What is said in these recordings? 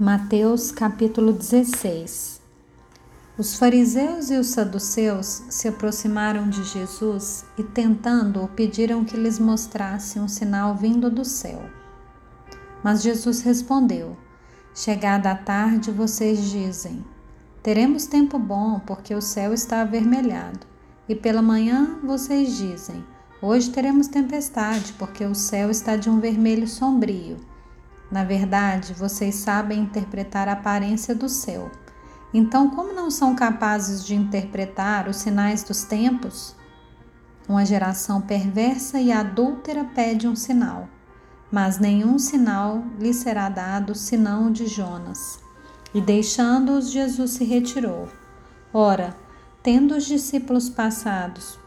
Mateus capítulo 16 Os fariseus e os saduceus se aproximaram de Jesus e, tentando-o, pediram que lhes mostrasse um sinal vindo do céu. Mas Jesus respondeu: Chegada a tarde, vocês dizem: Teremos tempo bom, porque o céu está avermelhado. E pela manhã vocês dizem: Hoje teremos tempestade, porque o céu está de um vermelho sombrio. Na verdade, vocês sabem interpretar a aparência do céu. Então, como não são capazes de interpretar os sinais dos tempos? Uma geração perversa e adúltera pede um sinal, mas nenhum sinal lhe será dado senão o de Jonas. E deixando-os, Jesus se retirou. Ora, tendo os discípulos passados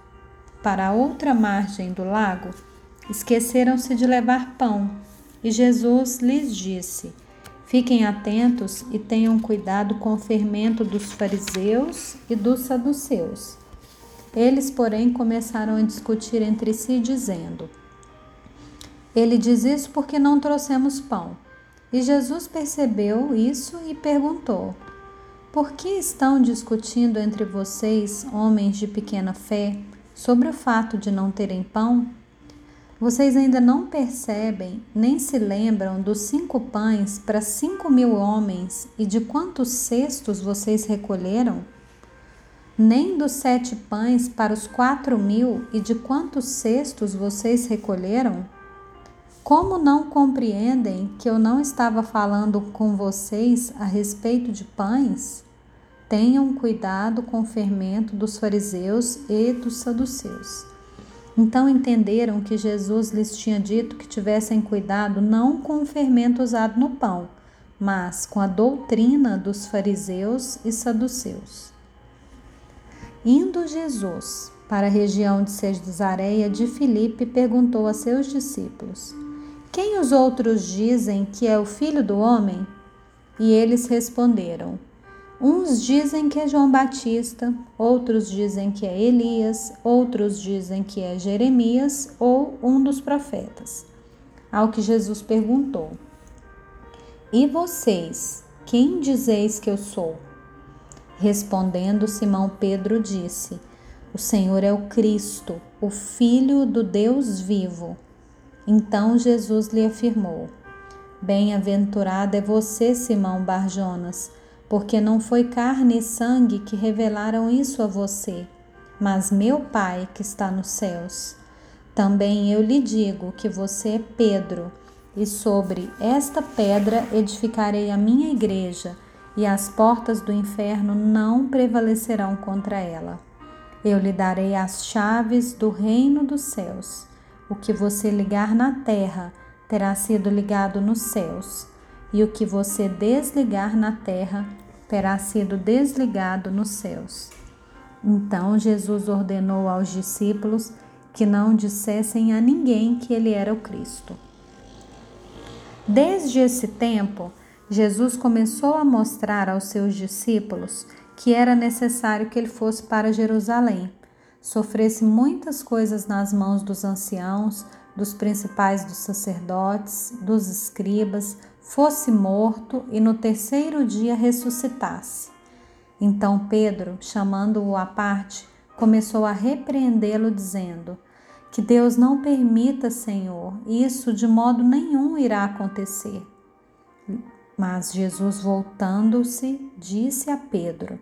para outra margem do lago, esqueceram-se de levar pão e Jesus lhes disse: Fiquem atentos e tenham cuidado com o fermento dos fariseus e dos saduceus. Eles, porém, começaram a discutir entre si, dizendo: Ele diz isso porque não trouxemos pão. E Jesus percebeu isso e perguntou: Por que estão discutindo entre vocês, homens de pequena fé, sobre o fato de não terem pão? Vocês ainda não percebem nem se lembram dos cinco pães para cinco mil homens e de quantos cestos vocês recolheram? Nem dos sete pães para os quatro mil e de quantos cestos vocês recolheram? Como não compreendem que eu não estava falando com vocês a respeito de pães? Tenham cuidado com o fermento dos fariseus e dos saduceus. Então entenderam que Jesus lhes tinha dito que tivessem cuidado não com o fermento usado no pão, mas com a doutrina dos fariseus e saduceus. Indo Jesus para a região de Cesareia de Filipe, perguntou a seus discípulos: Quem os outros dizem que é o filho do homem? E eles responderam: Uns dizem que é João Batista, outros dizem que é Elias, outros dizem que é Jeremias ou um dos profetas. Ao que Jesus perguntou: E vocês, quem dizeis que eu sou? Respondendo, Simão Pedro disse: O Senhor é o Cristo, o Filho do Deus vivo. Então Jesus lhe afirmou: Bem-aventurado é você, Simão Barjonas porque não foi carne e sangue que revelaram isso a você, mas meu Pai que está nos céus. Também eu lhe digo que você é Pedro, e sobre esta pedra edificarei a minha igreja, e as portas do inferno não prevalecerão contra ela. Eu lhe darei as chaves do reino dos céus. O que você ligar na terra terá sido ligado nos céus, e o que você desligar na terra terá sido desligado nos céus. Então Jesus ordenou aos discípulos que não dissessem a ninguém que ele era o Cristo. Desde esse tempo, Jesus começou a mostrar aos seus discípulos que era necessário que ele fosse para Jerusalém, sofresse muitas coisas nas mãos dos anciãos, dos principais dos sacerdotes, dos escribas, fosse morto e no terceiro dia ressuscitasse. Então Pedro, chamando-o à parte, começou a repreendê-lo, dizendo: Que Deus não permita, Senhor, isso de modo nenhum irá acontecer. Mas Jesus voltando-se, disse a Pedro: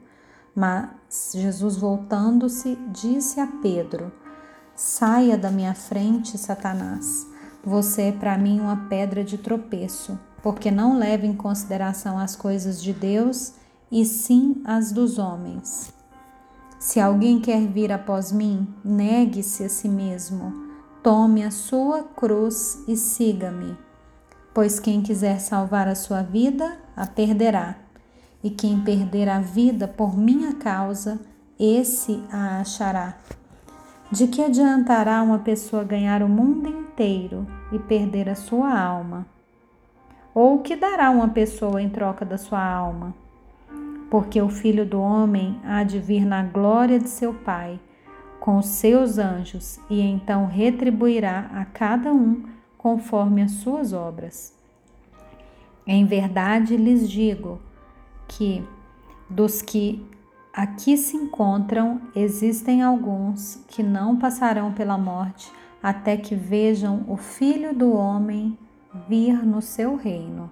Mas Jesus voltando-se, disse a Pedro: Saia da minha frente, Satanás. Você é para mim uma pedra de tropeço, porque não leva em consideração as coisas de Deus e sim as dos homens. Se alguém quer vir após mim, negue-se a si mesmo, tome a sua cruz e siga-me. Pois quem quiser salvar a sua vida, a perderá, e quem perder a vida por minha causa, esse a achará. De que adiantará uma pessoa ganhar o mundo inteiro e perder a sua alma? Ou o que dará uma pessoa em troca da sua alma? Porque o filho do homem há de vir na glória de seu Pai, com os seus anjos, e então retribuirá a cada um conforme as suas obras. Em verdade lhes digo que dos que aqui se encontram, existem alguns que não passarão pela morte até que vejam o Filho do Homem vir no seu reino.